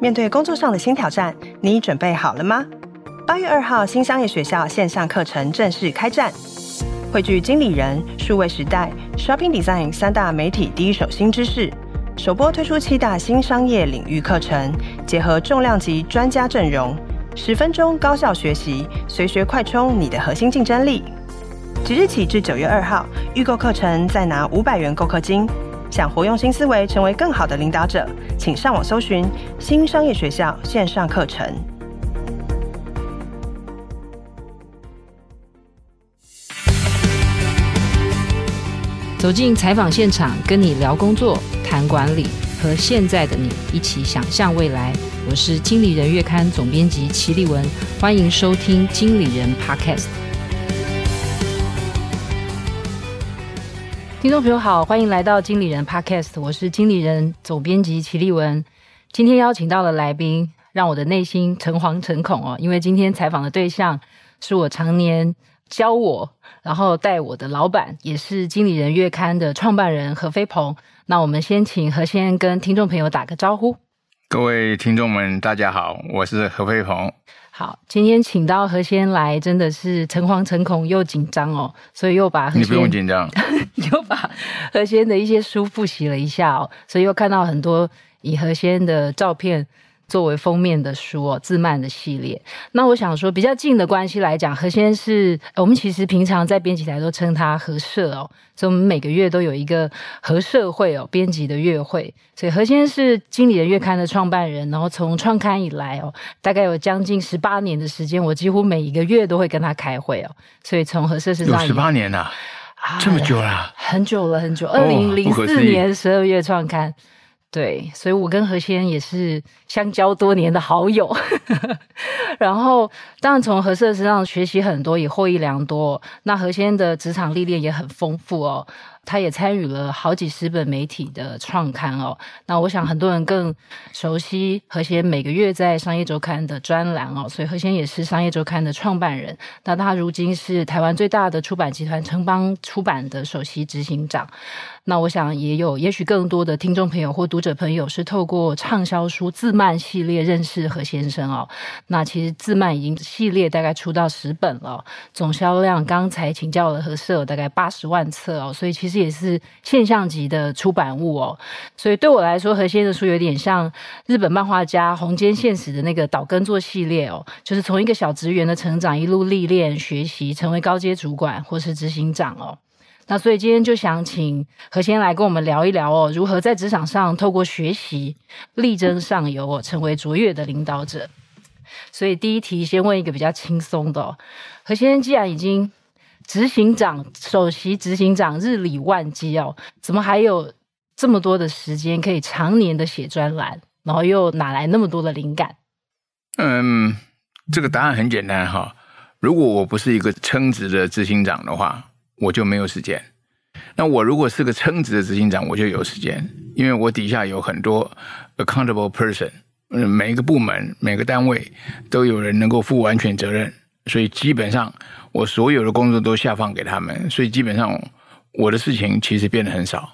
面对工作上的新挑战，你准备好了吗？八月二号，新商业学校线上课程正式开战，汇聚经理人、数位时代、Shopping Design 三大媒体第一手新知识，首播推出七大新商业领域课程，结合重量级专家阵容，十分钟高效学习，随学快充你的核心竞争力。即日起至九月二号，预购课程再拿五百元购课金。想活用新思维，成为更好的领导者，请上网搜寻新商业学校线上课程。走进采访现场，跟你聊工作、谈管理，和现在的你一起想象未来。我是经理人月刊总编辑齐立文，欢迎收听经理人 Podcast。听众朋友好，欢迎来到经理人 Podcast，我是经理人总编辑齐立文。今天邀请到的来宾，让我的内心诚惶诚恐哦，因为今天采访的对象是我常年教我，然后带我的老板，也是经理人月刊的创办人何飞鹏。那我们先请何先跟听众朋友打个招呼。各位听众们，大家好，我是何飞鹏。好，今天请到何仙来，真的是诚惶诚恐又紧张哦，所以又把你不用紧张，又把何仙的一些书复习了一下哦，所以又看到很多以何仙的照片。作为封面的书哦，自漫的系列。那我想说，比较近的关系来讲，何先是我们其实平常在编辑台都称他何社哦，所以我们每个月都有一个何社会哦，编辑的月会。所以何先是经理人月刊的创办人，然后从创刊以来哦，大概有将近十八年的时间，我几乎每一个月都会跟他开会哦。所以从何社身上有十八年了，啊，这么久了，很久了，很久。二零零四年十二月创刊。对，所以我跟何先也是相交多年的好友，然后当然从何社身上学习很多，也获益良多。那何先的职场历练也很丰富哦。他也参与了好几十本媒体的创刊哦。那我想很多人更熟悉何先每个月在商业周刊的专栏哦，所以何先也是商业周刊的创办人。那他如今是台湾最大的出版集团城邦出版的首席执行长。那我想也有，也许更多的听众朋友或读者朋友是透过畅销书自漫系列认识何先生哦。那其实自漫已经系列大概出到十本了，总销量刚才请教了何社大概八十万册哦，所以其实。也是现象级的出版物哦，所以对我来说，何先的书有点像日本漫画家鸿间现实的那个岛耕作系列哦，就是从一个小职员的成长，一路历练学习，成为高阶主管或是执行长哦。那所以今天就想请何先来跟我们聊一聊哦，如何在职场上透过学习力争上游哦，成为卓越的领导者。所以第一题先问一个比较轻松的哦，何先既然已经。执行长、首席执行长日理万机哦，怎么还有这么多的时间可以常年的写专栏？然后又哪来那么多的灵感？嗯，这个答案很简单哈。如果我不是一个称职的执行长的话，我就没有时间。那我如果是个称职的执行长，我就有时间，因为我底下有很多 accountable person，每一个部门、每个单位都有人能够负完全责任，所以基本上。我所有的工作都下放给他们，所以基本上我的事情其实变得很少。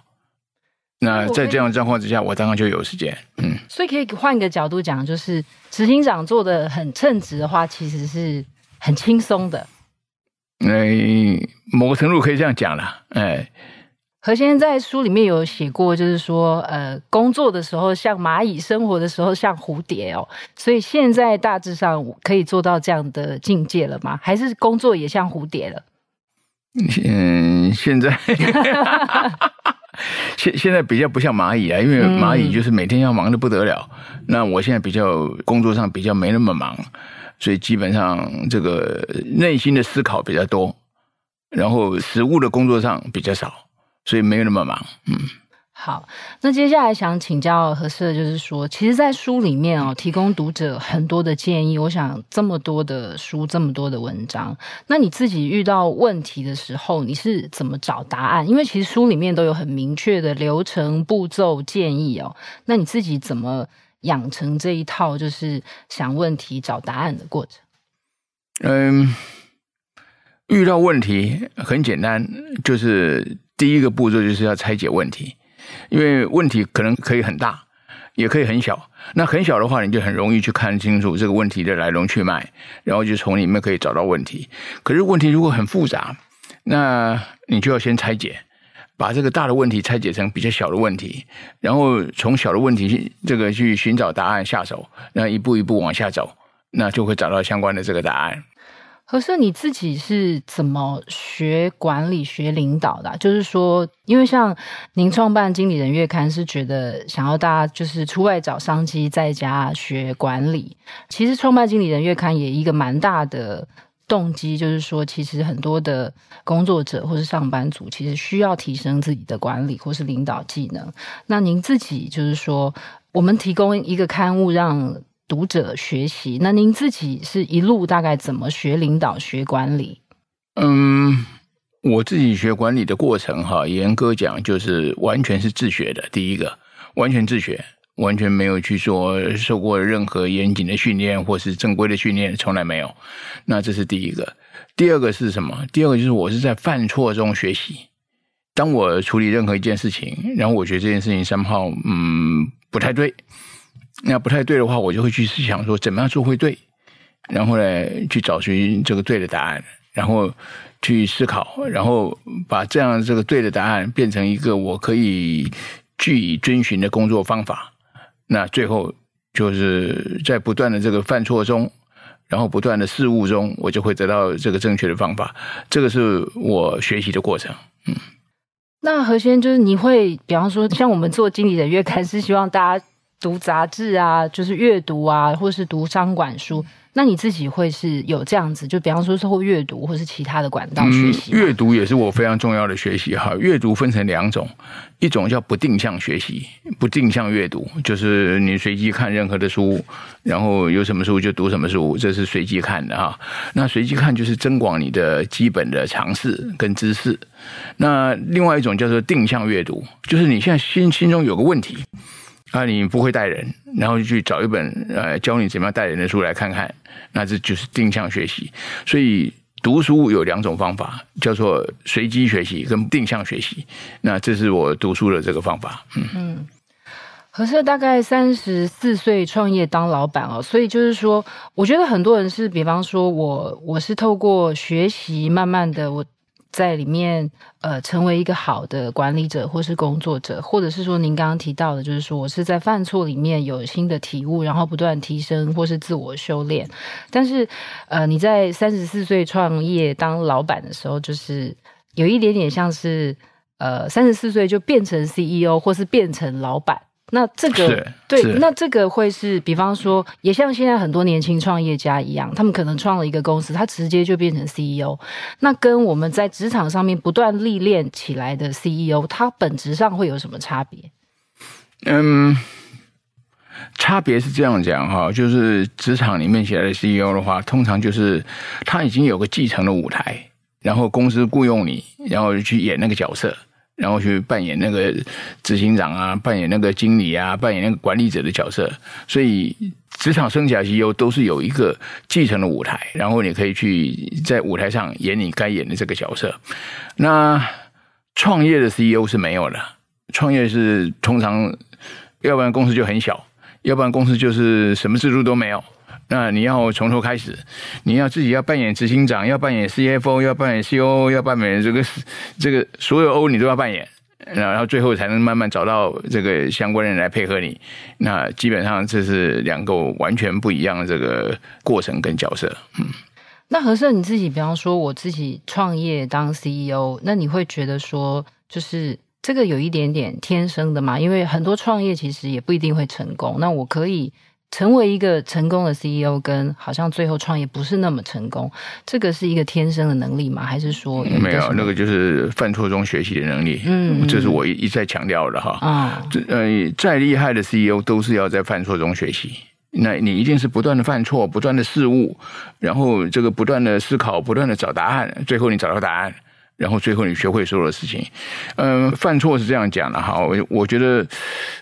那在这样状况之下，我当然就有时间。嗯，所以可以换一个角度讲，就是执行长做的很称职的话，其实是很轻松的。哎，某个程度可以这样讲了，哎。何先生在书里面有写过，就是说，呃，工作的时候像蚂蚁，生活的时候像蝴蝶哦。所以现在大致上可以做到这样的境界了吗？还是工作也像蝴蝶了？嗯，现在 现现在比较不像蚂蚁啊，因为蚂蚁就是每天要忙得不得了。嗯。那我现在比较工作上比较没那么忙，所以基本上这个内心的思考比较多，然后实务的工作上比较少。所以没有那么忙，嗯。好，那接下来想请教何社，就是说，其实，在书里面哦，提供读者很多的建议。我想，这么多的书，这么多的文章，那你自己遇到问题的时候，你是怎么找答案？因为其实书里面都有很明确的流程、步骤、建议哦。那你自己怎么养成这一套，就是想问题、找答案的过程？嗯，遇到问题很简单，就是。第一个步骤就是要拆解问题，因为问题可能可以很大，也可以很小。那很小的话，你就很容易去看清楚这个问题的来龙去脉，然后就从里面可以找到问题。可是问题如果很复杂，那你就要先拆解。把这个大的问题拆解成比较小的问题，然后从小的问题去这个去寻找答案下手，那一步一步往下走，那就会找到相关的这个答案。可是你自己是怎么学管理、学领导的？就是说，因为像您创办《经理人月刊》，是觉得想要大家就是出外找商机，在家学管理。其实创办《经理人月刊》也一个蛮大的。动机就是说，其实很多的工作者或是上班族，其实需要提升自己的管理或是领导技能。那您自己就是说，我们提供一个刊物让读者学习。那您自己是一路大概怎么学领导、学管理？嗯，我自己学管理的过程哈，严格讲就是完全是自学的。第一个，完全自学。完全没有去说受过任何严谨的训练或是正规的训练，从来没有。那这是第一个。第二个是什么？第二个就是我是在犯错中学习。当我处理任何一件事情，然后我觉得这件事情 somehow 嗯不太对，那不太对的话，我就会去思想说怎么样做会对，然后呢去找寻这个对的答案，然后去思考，然后把这样这个对的答案变成一个我可以据遵循的工作方法。那最后就是在不断的这个犯错中，然后不断的事误中，我就会得到这个正确的方法。这个是我学习的过程。嗯，那何先就是你会，比方说像我们做经理的月刊，是希望大家读杂志啊，就是阅读啊，或是读商管书。那你自己会是有这样子，就比方说是会阅读，或是其他的管道学习？嗯，阅读也是我非常重要的学习哈。阅读分成两种，一种叫不定向学习，不定向阅读，就是你随机看任何的书，然后有什么书就读什么书，这是随机看的哈。那随机看就是增广你的基本的常识跟知识。那另外一种叫做定向阅读，就是你现在心心中有个问题。啊，你不会带人，然后就去找一本呃教你怎么样带人的书来看看，那这就是定向学习。所以读书有两种方法，叫做随机学习跟定向学习。那这是我读书的这个方法。嗯嗯，何社大概三十四岁创业当老板哦，所以就是说，我觉得很多人是，比方说我我是透过学习，慢慢的我。在里面，呃，成为一个好的管理者或是工作者，或者是说您刚刚提到的，就是说我是在犯错里面有新的体悟，然后不断提升或是自我修炼。但是，呃，你在三十四岁创业当老板的时候，就是有一点点像是，呃，三十四岁就变成 CEO 或是变成老板。那这个对，那这个会是，比方说，也像现在很多年轻创业家一样，他们可能创了一个公司，他直接就变成 CEO。那跟我们在职场上面不断历练起来的 CEO，他本质上会有什么差别？嗯，差别是这样讲哈，就是职场里面起来的 CEO 的话，通常就是他已经有个继承的舞台，然后公司雇佣你，然后去演那个角色。然后去扮演那个执行长啊，扮演那个经理啊，扮演那个管理者的角色。所以职场生涯 CEO 都是有一个继承的舞台，然后你可以去在舞台上演你该演的这个角色。那创业的 CEO 是没有的，创业是通常要不然公司就很小，要不然公司就是什么制度都没有。那你要从头开始，你要自己要扮演执行长，要扮演 CFO，要扮演 COO，要扮演这个这个所有 O 你都要扮演，然后最后才能慢慢找到这个相关人来配合你。那基本上这是两个完全不一样的这个过程跟角色。嗯，那何社你自己，比方说我自己创业当 CEO，那你会觉得说，就是这个有一点点天生的嘛？因为很多创业其实也不一定会成功。那我可以。成为一个成功的 CEO，跟好像最后创业不是那么成功，这个是一个天生的能力吗？还是说有没有那个就是犯错中学习的能力？嗯，这是我一一再强调的哈。啊，呃，再厉害的 CEO 都是要在犯错中学习。那你一定是不断的犯错，不断的试误，然后这个不断的思考，不断的找答案，最后你找到答案，然后最后你学会所有的事情。嗯、呃，犯错是这样讲的哈。我我觉得，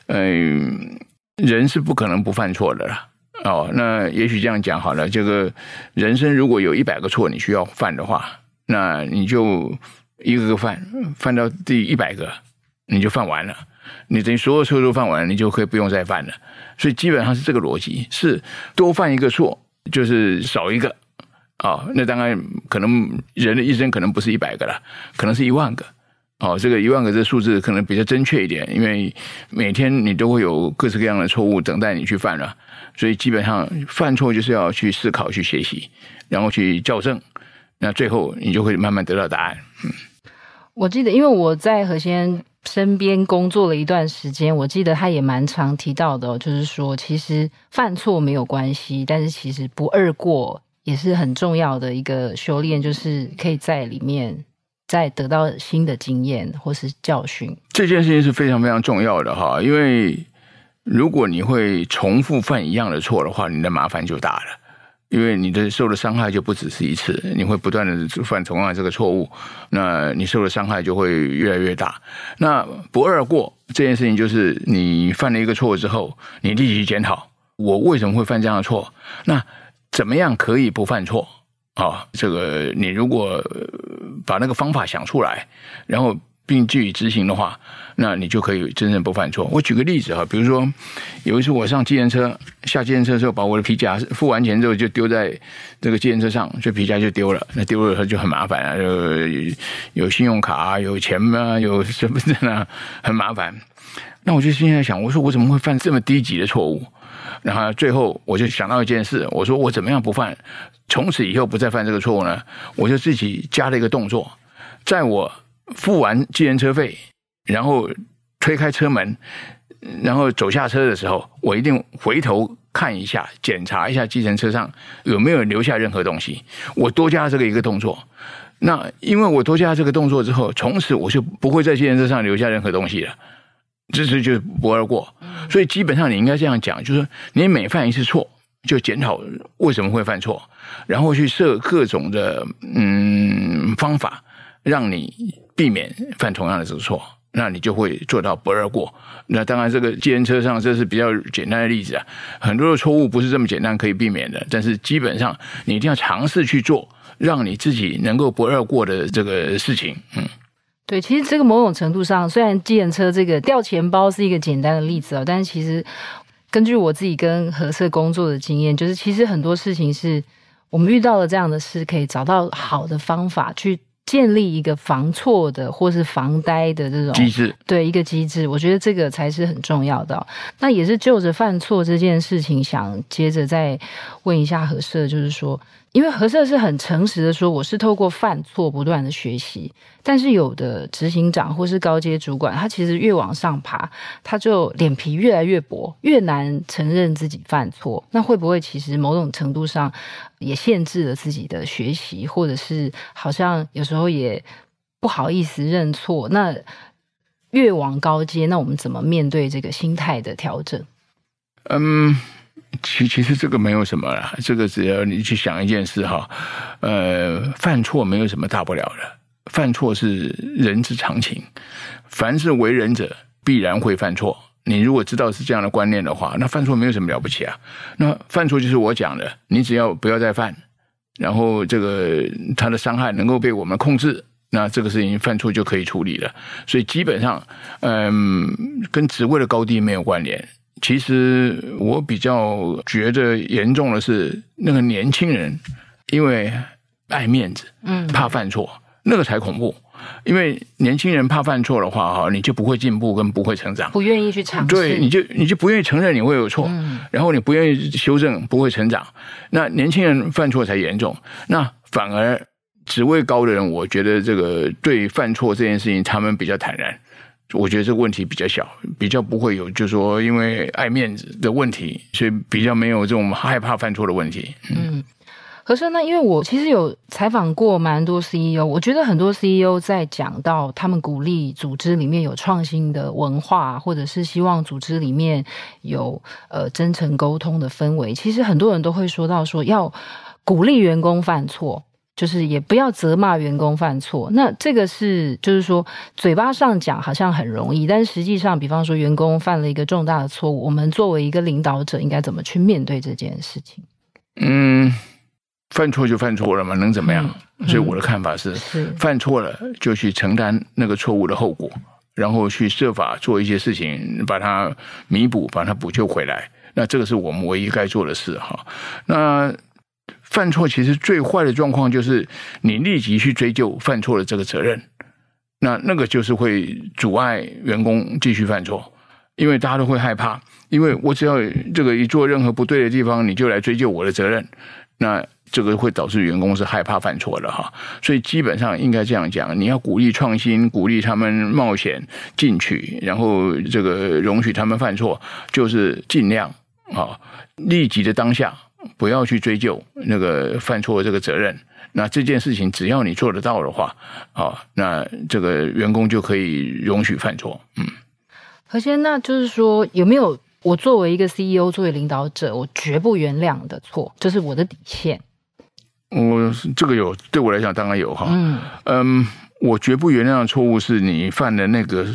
嗯、呃。人是不可能不犯错的啦。哦，那也许这样讲好了。这个人生如果有一百个错你需要犯的话，那你就一个个犯，犯到第一百个，你就犯完了。你等于所有错都犯完了，你就可以不用再犯了。所以基本上是这个逻辑，是多犯一个错就是少一个啊、哦。那当然可能人的一生可能不是一百个了，可能是一万个。哦，这个一万个这个数字可能比较精确一点，因为每天你都会有各式各样的错误等待你去犯了，所以基本上犯错就是要去思考、去学习，然后去校正，那最后你就会慢慢得到答案。嗯，我记得，因为我在何先身边工作了一段时间，我记得他也蛮常提到的，就是说其实犯错没有关系，但是其实不二过也是很重要的一个修炼，就是可以在里面。再得到新的经验或是教训，这件事情是非常非常重要的哈。因为如果你会重复犯一样的错的话，你的麻烦就大了。因为你的受的伤害就不只是一次，你会不断的犯同样的这个错误，那你受的伤害就会越来越大。那不二过这件事情，就是你犯了一个错之后，你立即检讨，我为什么会犯这样的错？那怎么样可以不犯错？啊、哦，这个你如果把那个方法想出来，然后并据以执行的话，那你就可以真正不犯错。我举个例子哈，比如说有一次我上计程车，下计程车的时候，把我的皮夹付完钱之后就丢在这个计程车上，这皮夹就丢了。那丢了以后就很麻烦啊，有有信用卡啊，有钱啊，有身份证啊，很麻烦。那我就现在想，我说我怎么会犯这么低级的错误？然后最后我就想到一件事，我说我怎么样不犯，从此以后不再犯这个错误呢？我就自己加了一个动作，在我付完计程车费，然后推开车门，然后走下车的时候，我一定回头看一下，检查一下计程车上有没有留下任何东西。我多加这个一个动作，那因为我多加这个动作之后，从此我就不会在计程车上留下任何东西了。这是就不二过，所以基本上你应该这样讲，就是你每犯一次错，就检讨为什么会犯错，然后去设各种的嗯方法，让你避免犯同样的这个错，那你就会做到不二过。那当然，这个计程车上这是比较简单的例子啊，很多的错误不是这么简单可以避免的，但是基本上你一定要尝试去做，让你自己能够不二过的这个事情，嗯。对，其实这个某种程度上，虽然计程车这个掉钱包是一个简单的例子哦，但是其实根据我自己跟合社工作的经验，就是其实很多事情是我们遇到了这样的事，可以找到好的方法去建立一个防错的或是防呆的这种机制，对，一个机制，我觉得这个才是很重要的哦。那也是就着犯错这件事情，想接着再问一下何社，就是说。因为何社是很诚实的说，我是透过犯错不断的学习。但是有的执行长或是高阶主管，他其实越往上爬，他就脸皮越来越薄，越难承认自己犯错。那会不会其实某种程度上也限制了自己的学习，或者是好像有时候也不好意思认错？那越往高阶，那我们怎么面对这个心态的调整？嗯。其其实这个没有什么啦，这个只要你去想一件事哈，呃，犯错没有什么大不了的，犯错是人之常情，凡是为人者必然会犯错。你如果知道是这样的观念的话，那犯错没有什么了不起啊。那犯错就是我讲的，你只要不要再犯，然后这个他的伤害能够被我们控制，那这个事情犯错就可以处理了。所以基本上，嗯，跟职位的高低没有关联。其实我比较觉得严重的是那个年轻人，因为爱面子，嗯，怕犯错，那个才恐怖。因为年轻人怕犯错的话，哈，你就不会进步，跟不会成长，不愿意去尝试，对，你就你就不愿意承认你会有错，嗯，然后你不愿意修正，不会成长。那年轻人犯错才严重，那反而职位高的人，我觉得这个对犯错这件事情，他们比较坦然。我觉得这个问题比较小，比较不会有，就是说因为爱面子的问题，所以比较没有这种害怕犯错的问题。嗯，何生，那因为我其实有采访过蛮多 CEO，我觉得很多 CEO 在讲到他们鼓励组织里面有创新的文化，或者是希望组织里面有呃真诚沟通的氛围，其实很多人都会说到说要鼓励员工犯错。就是也不要责骂员工犯错，那这个是就是说嘴巴上讲好像很容易，但实际上，比方说员工犯了一个重大的错误，我们作为一个领导者应该怎么去面对这件事情？嗯，犯错就犯错了嘛，能怎么样？所以我的看法是，是犯错了就去承担那个错误的后果，然后去设法做一些事情，把它弥补，把它补救回来。那这个是我们唯一该做的事哈。那犯错其实最坏的状况就是你立即去追究犯错的这个责任，那那个就是会阻碍员工继续犯错，因为大家都会害怕，因为我只要这个一做任何不对的地方，你就来追究我的责任，那。这个会导致员工是害怕犯错的哈，所以基本上应该这样讲：你要鼓励创新，鼓励他们冒险进取，然后这个容许他们犯错，就是尽量啊，立即的当下不要去追究那个犯错的这个责任。那这件事情只要你做得到的话，啊，那这个员工就可以容许犯错。嗯，何先，那就是说有没有我作为一个 CEO，作为领导者，我绝不原谅的错，这是我的底线。我这个有，对我来讲当然有哈。嗯，嗯，我绝不原谅的错误是你犯的那个，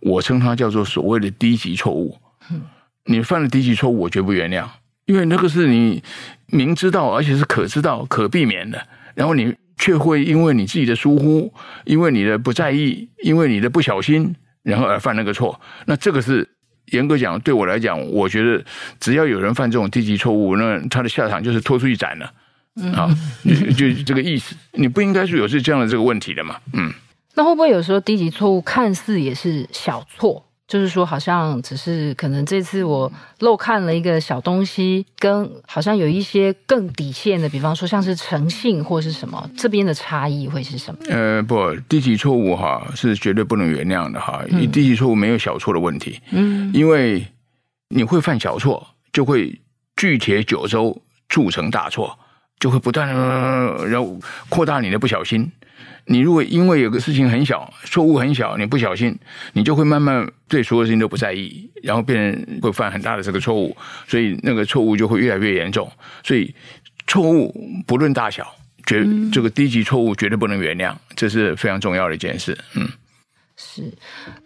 我称它叫做所谓的低级错误。嗯，你犯了低级错误，我绝不原谅，因为那个是你明知道而且是可知道、可避免的，然后你却会因为你自己的疏忽，因为你的不在意，因为你的不小心，然后而犯那个错。那这个是严格讲，对我来讲，我觉得只要有人犯这种低级错误，那他的下场就是拖出去斩了。嗯，好，就就这个意思，你不应该是有是这样的这个问题的嘛？嗯，那会不会有时候低级错误看似也是小错，就是说好像只是可能这次我漏看了一个小东西，跟好像有一些更底线的，比方说像是诚信或是什么，这边的差异会是什么？呃，不，低级错误哈是绝对不能原谅的哈，你低级错误没有小错的问题，嗯，因为你会犯小错，就会聚铁九州铸成大错。就会不断的，然后扩大你的不小心。你如果因为有个事情很小，错误很小，你不小心，你就会慢慢对所有事情都不在意，然后变成会犯很大的这个错误，所以那个错误就会越来越严重。所以错误不论大小，绝这个低级错误绝对不能原谅，这是非常重要的一件事。嗯，是。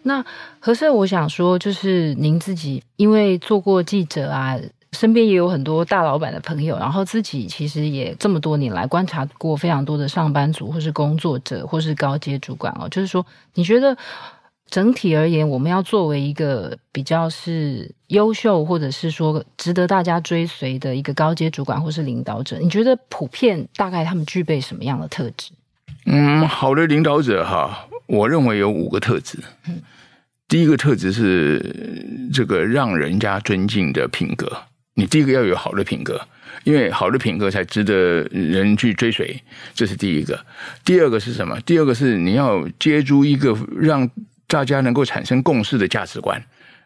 那何社，我想说，就是您自己因为做过记者啊。身边也有很多大老板的朋友，然后自己其实也这么多年来观察过非常多的上班族，或是工作者，或是高阶主管哦。就是说，你觉得整体而言，我们要作为一个比较是优秀，或者是说值得大家追随的一个高阶主管或是领导者，你觉得普遍大概他们具备什么样的特质？嗯，好的领导者哈，我认为有五个特质。嗯，第一个特质是这个让人家尊敬的品格。你第一个要有好的品格，因为好的品格才值得人去追随，这是第一个。第二个是什么？第二个是你要接触一个让大家能够产生共识的价值观。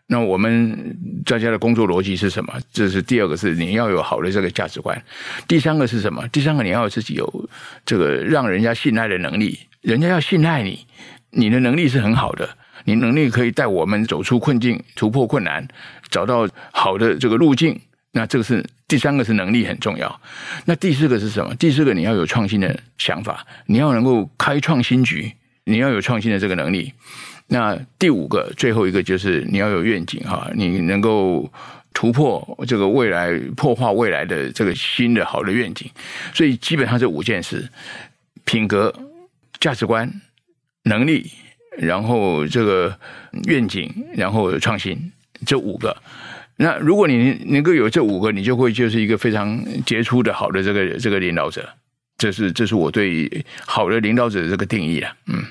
那我们大家的工作逻辑是什么？这是第二个，是你要有好的这个价值观。第三个是什么？第三个你要自己有这个让人家信赖的能力，人家要信赖你，你的能力是很好的，你能力可以带我们走出困境，突破困难，找到好的这个路径。那这个是第三个，是能力很重要。那第四个是什么？第四个你要有创新的想法，你要能够开创新局，你要有创新的这个能力。那第五个，最后一个就是你要有愿景哈，你能够突破这个未来，破坏未来的这个新的好的愿景。所以基本上这五件事：品格、价值观、能力，然后这个愿景，然后创新，这五个。那如果你能够有这五个，你就会就是一个非常杰出的好的这个这个领导者。这是这是我对好的领导者的这个定义啊。嗯，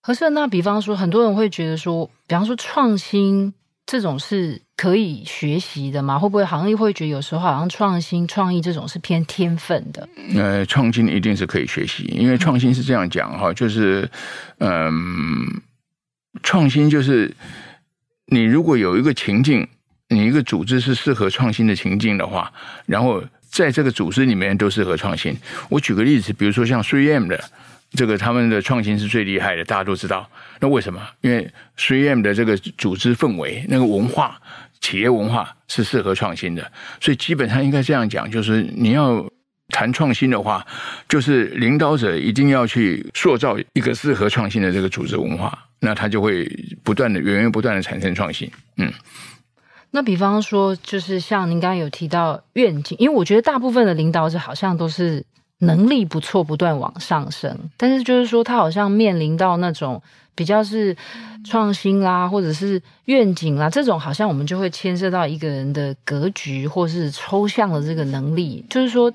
可是那比方说，很多人会觉得说，比方说创新这种是可以学习的吗？会不会好像会觉得有时候好像创新创意这种是偏天分的？呃，创新一定是可以学习，因为创新是这样讲哈，就是嗯，创新就是你如果有一个情境。你一个组织是适合创新的情境的话，然后在这个组织里面都适合创新。我举个例子，比如说像 3M 的这个，他们的创新是最厉害的，大家都知道。那为什么？因为 3M 的这个组织氛围、那个文化、企业文化是适合创新的。所以基本上应该这样讲，就是你要谈创新的话，就是领导者一定要去塑造一个适合创新的这个组织文化，那他就会不断的、源源不断的产生创新。嗯。那比方说，就是像您刚刚有提到愿景，因为我觉得大部分的领导者好像都是能力不错，不断往上升。但是就是说，他好像面临到那种比较是创新啦，或者是愿景啦，这种好像我们就会牵涉到一个人的格局，或是抽象的这个能力。就是说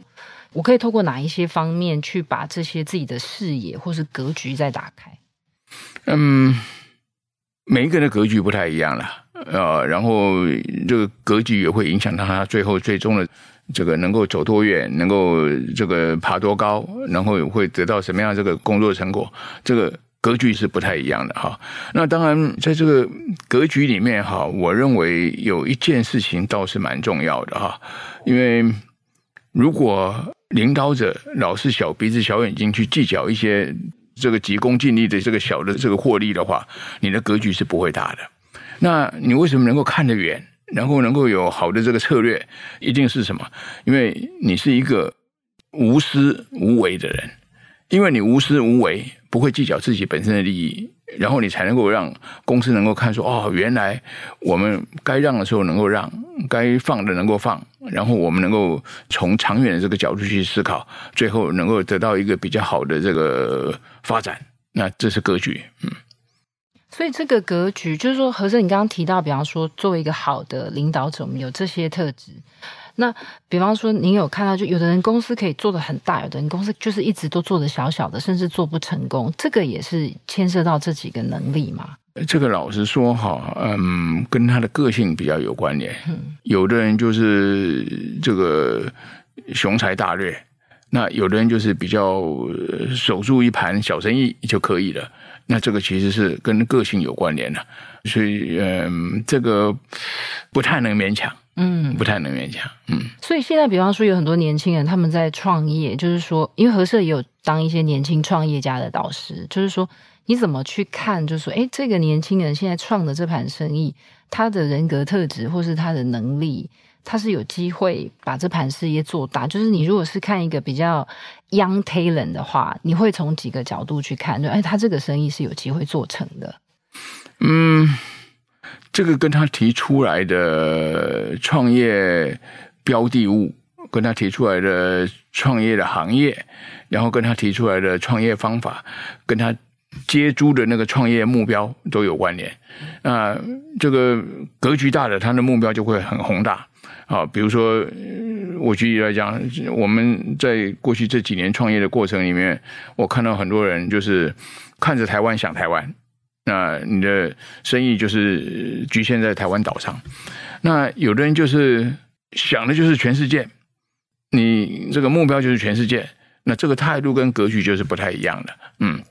我可以透过哪一些方面去把这些自己的视野或是格局再打开？嗯，每一个人的格局不太一样了。呃，然后这个格局也会影响到他最后最终的这个能够走多远，能够这个爬多高，然后会得到什么样这个工作成果，这个格局是不太一样的哈。那当然，在这个格局里面哈，我认为有一件事情倒是蛮重要的哈，因为如果领导者老是小鼻子小眼睛去计较一些这个急功近利的这个小的这个获利的话，你的格局是不会大的。那你为什么能够看得远，然后能够有好的这个策略？一定是什么？因为你是一个无私无为的人，因为你无私无为，不会计较自己本身的利益，然后你才能够让公司能够看出哦，原来我们该让的时候能够让，该放的能够放，然后我们能够从长远的这个角度去思考，最后能够得到一个比较好的这个发展。那这是格局，嗯。所以这个格局就是说，和盛，你刚刚提到，比方说，作为一个好的领导者，我们有这些特质。那比方说，您有看到，就有的人公司可以做的很大，有的人公司就是一直都做的小小的，甚至做不成功。这个也是牵涉到这几个能力嘛？这个老实说哈，嗯，跟他的个性比较有关联。嗯，有的人就是这个雄才大略，那有的人就是比较守住一盘小生意就可以了。那这个其实是跟个性有关联的，所以嗯，这个不太能勉强，嗯，不太能勉强，嗯。所以现在，比方说有很多年轻人他们在创业，就是说，因为和社也有当一些年轻创业家的导师，就是说，你怎么去看？就是说，哎，这个年轻人现在创的这盘生意，他的人格特质或是他的能力。他是有机会把这盘事业做大，就是你如果是看一个比较 young talent 的话，你会从几个角度去看，就哎，他这个生意是有机会做成的。嗯，这个跟他提出来的创业标的物，跟他提出来的创业的行业，然后跟他提出来的创业方法，跟他接触的那个创业目标都有关联。那这个格局大的，他的目标就会很宏大。啊，比如说，我举例来讲，我们在过去这几年创业的过程里面，我看到很多人就是看着台湾想台湾，那你的生意就是局限在台湾岛上。那有的人就是想的就是全世界，你这个目标就是全世界，那这个态度跟格局就是不太一样的，嗯。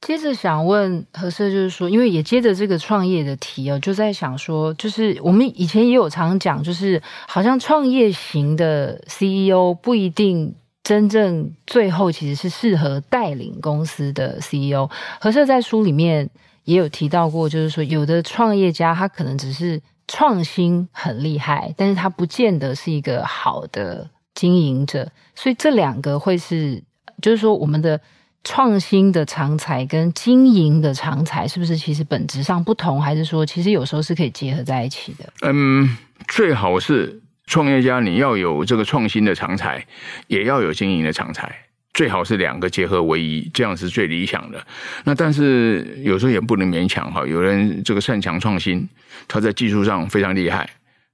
接着想问何社，就是说，因为也接着这个创业的题哦，就在想说，就是我们以前也有常讲，就是好像创业型的 CEO 不一定真正最后其实是适合带领公司的 CEO。何社在书里面也有提到过，就是说有的创业家他可能只是创新很厉害，但是他不见得是一个好的经营者。所以这两个会是，就是说我们的。创新的长才跟经营的长才是不是其实本质上不同，还是说其实有时候是可以结合在一起的？嗯，最好是创业家你要有这个创新的长才，也要有经营的长才，最好是两个结合为一，这样是最理想的。那但是有时候也不能勉强哈，有人这个擅长创新，他在技术上非常厉害，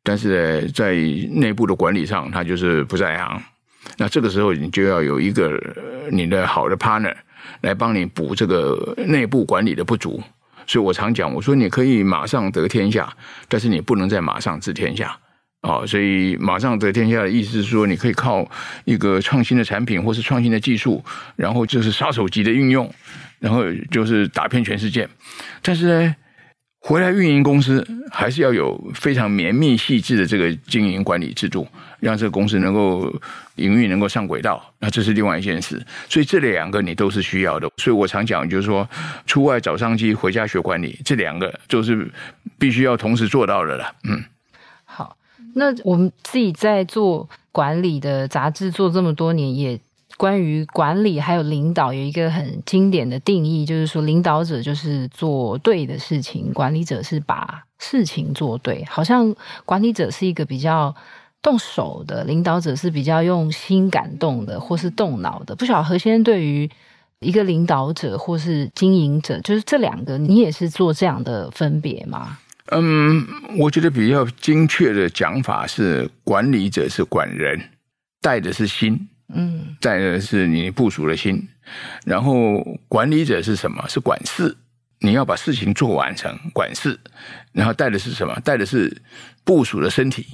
但是在内部的管理上他就是不在行。那这个时候你就要有一个你的好的 partner 来帮你补这个内部管理的不足，所以我常讲，我说你可以马上得天下，但是你不能再马上治天下啊。所以马上得天下的意思是说，你可以靠一个创新的产品或是创新的技术，然后就是杀手级的运用，然后就是打遍全世界。但是呢，回来运营公司还是要有非常绵密细致的这个经营管理制度，让这个公司能够营运能够上轨道。那这是另外一件事。所以这两个你都是需要的。所以我常讲，就是说出外找商机，回家学管理，这两个就是必须要同时做到的了。嗯，那我们自己在做管理的杂志做这么多年也。关于管理还有领导有一个很经典的定义，就是说领导者就是做对的事情，管理者是把事情做对。好像管理者是一个比较动手的领导者是比较用心感动的，或是动脑的。不晓得何先生对于一个领导者或是经营者，就是这两个，你也是做这样的分别吗？嗯，我觉得比较精确的讲法是，管理者是管人，带的是心，嗯，带的是你部署的心。然后管理者是什么？是管事，你要把事情做完成，管事。然后带的是什么？带的是部署的身体。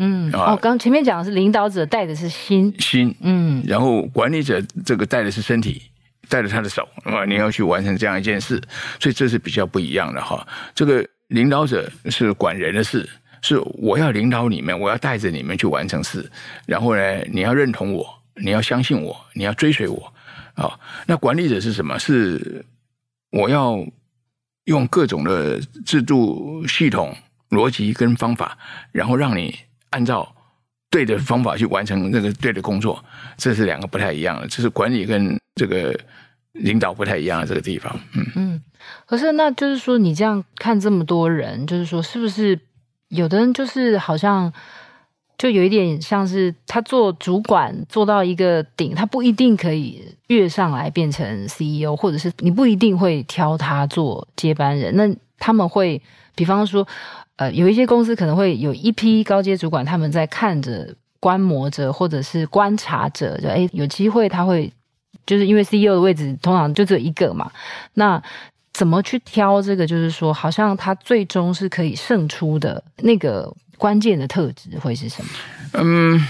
嗯，哦，刚前面讲的是领导者带的是心，心，嗯，然后管理者这个带的是身体，带着他的手，啊，你要去完成这样一件事，所以这是比较不一样的哈。这个领导者是管人的事，是我要领导你们，我要带着你们去完成事，然后呢，你要认同我，你要相信我，你要追随我，啊，那管理者是什么？是我要用各种的制度、系统、逻辑跟方法，然后让你。按照对的方法去完成那个对的工作，这是两个不太一样的，这是管理跟这个领导不太一样的这个地方。嗯嗯，可是那就是说，你这样看这么多人，就是说，是不是有的人就是好像就有一点像是他做主管做到一个顶，他不一定可以跃上来变成 CEO，或者是你不一定会挑他做接班人。那他们会，比方说。呃，有一些公司可能会有一批高阶主管，他们在看着、观摩着，或者是观察着，就哎，有机会他会，就是因为 CEO 的位置通常就只有一个嘛。那怎么去挑这个？就是说，好像他最终是可以胜出的那个关键的特质会是什么？嗯，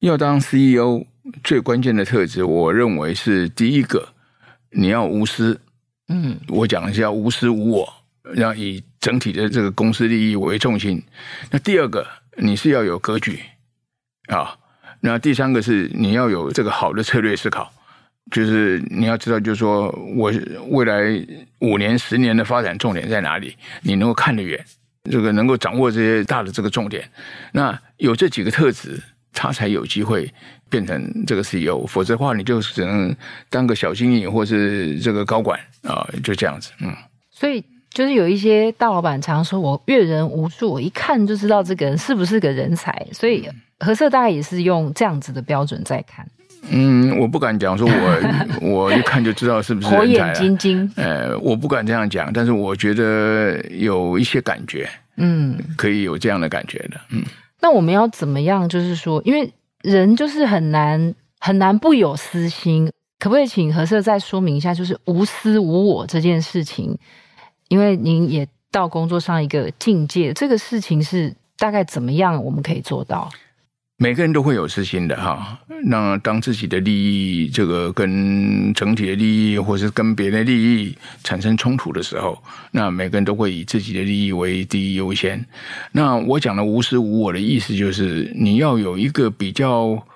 要当 CEO 最关键的特质，我认为是第一个，你要无私。嗯，我讲的是要无私无我。要以整体的这个公司利益为重心。那第二个，你是要有格局啊。那第三个是你要有这个好的策略思考，就是你要知道，就是说我未来五年、十年的发展重点在哪里，你能够看得远，这个能够掌握这些大的这个重点。那有这几个特质，他才有机会变成这个 CEO。否则的话，你就只能当个小经理或是这个高管啊，就这样子。嗯，所以。就是有一些大老板常说，我阅人无数，我一看就知道这个人是不是个人才。所以何塞大概也是用这样子的标准在看。嗯，我不敢讲说我 我一看就知道是不是火眼金睛。呃，我不敢这样讲，但是我觉得有一些感觉，嗯，可以有这样的感觉的。嗯，那我们要怎么样？就是说，因为人就是很难很难不有私心，可不可以请何塞再说明一下，就是无私无我这件事情？因为您也到工作上一个境界，这个事情是大概怎么样？我们可以做到？每个人都会有私心的哈。那当自己的利益这个跟整体的利益，或是跟别人的利益产生冲突的时候，那每个人都会以自己的利益为第一优先。那我讲的无私无我的意思，就是你要有一个比较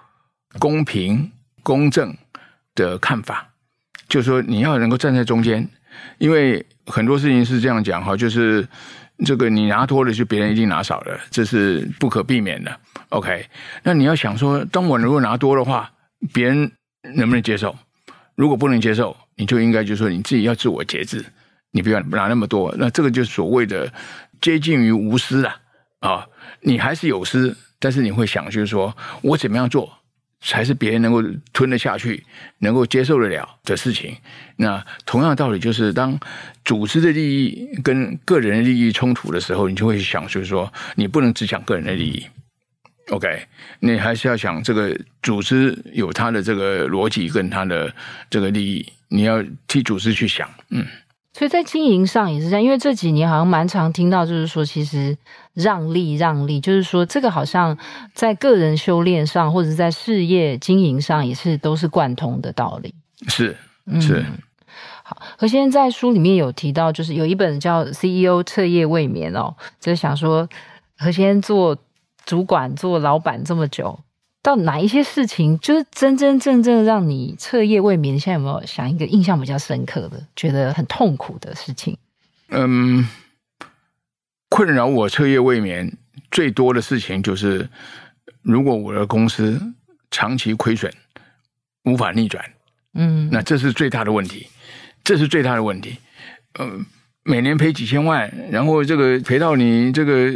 公平公正的看法，就是说你要能够站在中间，因为。很多事情是这样讲哈，就是这个你拿多了，就别人一定拿少了，这是不可避免的。OK，那你要想说，当我如果拿多的话，别人能不能接受？如果不能接受，你就应该就是说你自己要自我节制，你不要拿那么多。那这个就是所谓的接近于无私啊啊，你还是有私，但是你会想就是说我怎么样做？才是别人能够吞得下去、能够接受得了的事情。那同样道理，就是当组织的利益跟个人的利益冲突的时候，你就会想，就是说，你不能只想个人的利益。OK，你还是要想这个组织有它的这个逻辑跟它的这个利益，你要替组织去想。嗯。所以在经营上也是这样，因为这几年好像蛮常听到，就是说，其实让利让利，就是说，这个好像在个人修炼上，或者在事业经营上，也是都是贯通的道理。是是、嗯。好，何先生在书里面有提到，就是有一本叫《CEO 彻夜未眠》哦，就是想说，何先生做主管、做老板这么久。到哪一些事情，就是真真正正让你彻夜未眠？现在有没有想一个印象比较深刻的，觉得很痛苦的事情？嗯，困扰我彻夜未眠最多的事情就是，如果我的公司长期亏损，无法逆转，嗯，那这是最大的问题，这是最大的问题。嗯，每年赔几千万，然后这个赔到你这个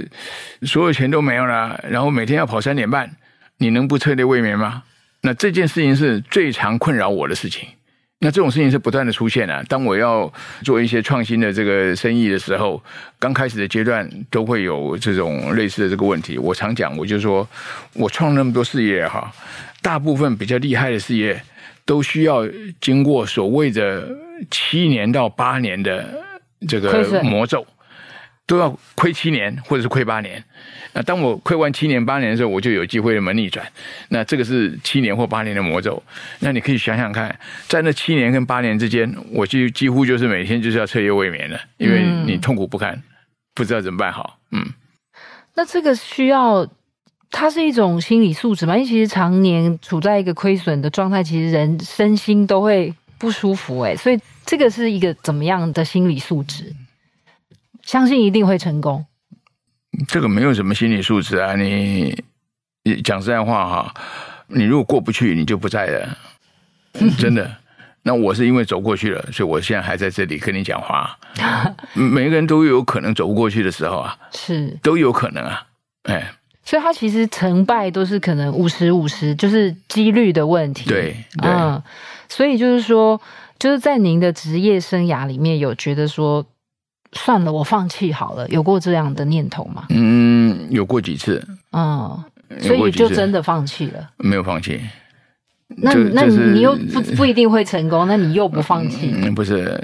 所有钱都没有了，然后每天要跑三点半，你能不彻夜未眠吗？那这件事情是最常困扰我的事情。那这种事情是不断的出现啊。当我要做一些创新的这个生意的时候，刚开始的阶段都会有这种类似的这个问题。我常讲，我就说我创那么多事业哈，大部分比较厉害的事业都需要经过所谓的七年到八年的。这个魔咒都要亏七年或者是亏八年，那当我亏完七年八年的时候，我就有机会那么逆转。那这个是七年或八年的魔咒。那你可以想想看，在那七年跟八年之间，我就几乎就是每天就是要彻夜未眠了，因为你痛苦不堪，不知道怎么办好。嗯，那这个需要它是一种心理素质嘛？因为其实常年处在一个亏损的状态，其实人身心都会不舒服哎，所以。这个是一个怎么样的心理素质？相信一定会成功。这个没有什么心理素质啊！你讲实在话哈，你如果过不去，你就不在了。真的。那我是因为走过去了，所以我现在还在这里跟你讲话。每个人都有可能走不过去的时候啊，是都有可能啊。哎，所以他其实成败都是可能五十五十，就是几率的问题。对，对。嗯，所以就是说。就是在您的职业生涯里面有觉得说，算了，我放弃好了，有过这样的念头吗？嗯，有过几次。嗯，所以就真的放弃了？没有放弃。那那你又不不一定会成功，那你又不放弃？嗯，不是，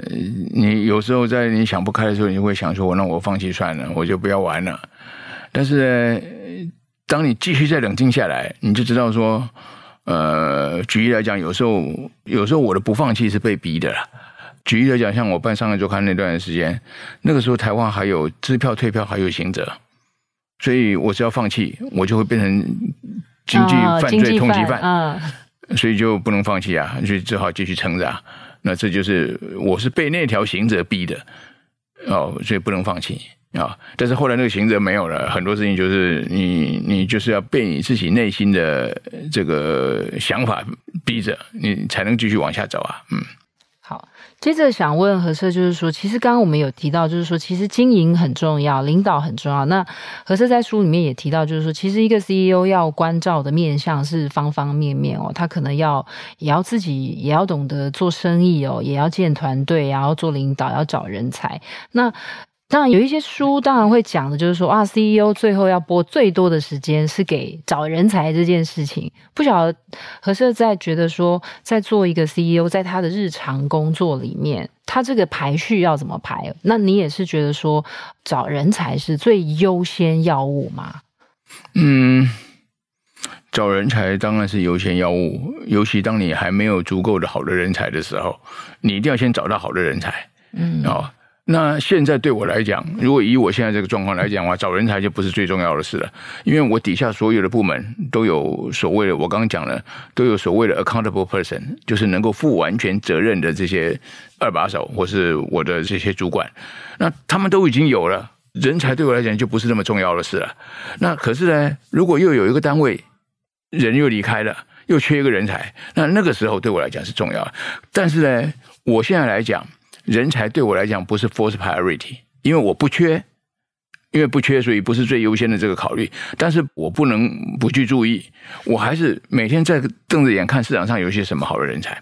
你有时候在你想不开的时候，你会想说，那我放弃算了，我就不要玩了。但是呢，当你继续再冷静下来，你就知道说。呃，举例来讲，有时候有时候我的不放弃是被逼的啦。举例来讲，像我办《商业周刊》那段时间，那个时候台湾还有支票退票还有刑责，所以我只要放弃，我就会变成经济犯罪通缉犯，哦、所以就不能放弃啊，所以只好继续撑着啊。那这就是我是被那条刑责逼的哦，所以不能放弃。啊！但是后来那个刑责没有了，很多事情就是你你就是要被你自己内心的这个想法逼着，你才能继续往下走啊。嗯，好，接着想问何摄，就是说，其实刚刚我们有提到，就是说，其实经营很重要，领导很重要。那何摄在书里面也提到，就是说，其实一个 CEO 要关照的面向是方方面面哦，他可能要也要自己也要懂得做生意哦，也要建团队，然后做领导，要找人才。那当然有一些书，当然会讲的，就是说啊，CEO 最后要播最多的时间是给找人才这件事情。不晓得何社在觉得说，在做一个 CEO，在他的日常工作里面，他这个排序要怎么排？那你也是觉得说，找人才是最优先要务吗？嗯，找人才当然是优先要务，尤其当你还没有足够的好的人才的时候，你一定要先找到好的人才。嗯，哦。那现在对我来讲，如果以我现在这个状况来讲的话，找人才就不是最重要的事了，因为我底下所有的部门都有所谓的，我刚刚讲了，都有所谓的 accountable person，就是能够负完全责任的这些二把手或是我的这些主管，那他们都已经有了，人才对我来讲就不是那么重要的事了。那可是呢，如果又有一个单位人又离开了，又缺一个人才，那那个时候对我来讲是重要。但是呢，我现在来讲。人才对我来讲不是 first priority，因为我不缺，因为不缺，所以不是最优先的这个考虑。但是我不能不去注意，我还是每天在瞪着眼看市场上有些什么好的人才。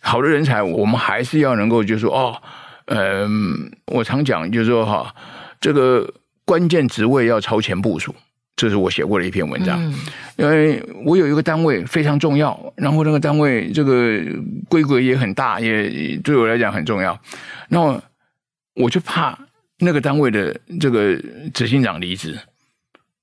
好的人才，我们还是要能够就是说哦，嗯，我常讲就是说哈，这个关键职位要超前部署。这是我写过的一篇文章，因为我有一个单位非常重要，然后那个单位这个规格也很大，也对我来讲很重要。那么我就怕那个单位的这个执行长离职，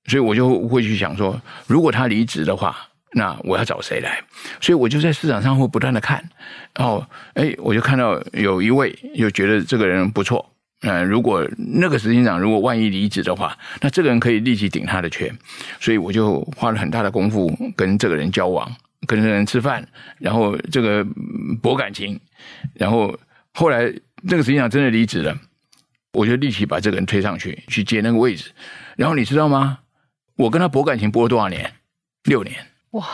所以我就会去想说，如果他离职的话，那我要找谁来？所以我就在市场上会不断的看，然后哎，我就看到有一位，就觉得这个人不错。嗯，如果那个执行长如果万一离职的话，那这个人可以立即顶他的权，所以我就花了很大的功夫跟这个人交往，跟这个人吃饭，然后这个博感情，然后后来那个执行长真的离职了，我就立即把这个人推上去去接那个位置，然后你知道吗？我跟他博感情博了多少年？六年哇！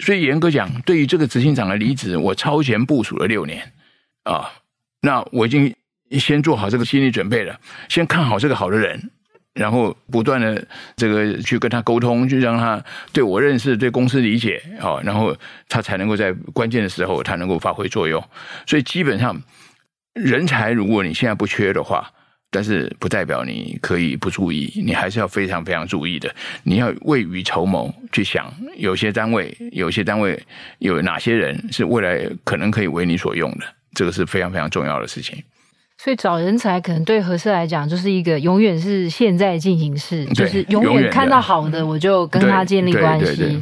所以严格讲，对于这个执行长的离职，我超前部署了六年啊。那我已经。先做好这个心理准备了，先看好这个好的人，然后不断的这个去跟他沟通，就让他对我认识、对公司理解啊，然后他才能够在关键的时候他能够发挥作用。所以基本上，人才如果你现在不缺的话，但是不代表你可以不注意，你还是要非常非常注意的。你要未雨绸缪，去想有些单位、有些单位有哪些人是未来可能可以为你所用的，这个是非常非常重要的事情。所以找人才可能对何社来讲，就是一个永远是现在进行式，就是永远看到好的我就跟他建立关系。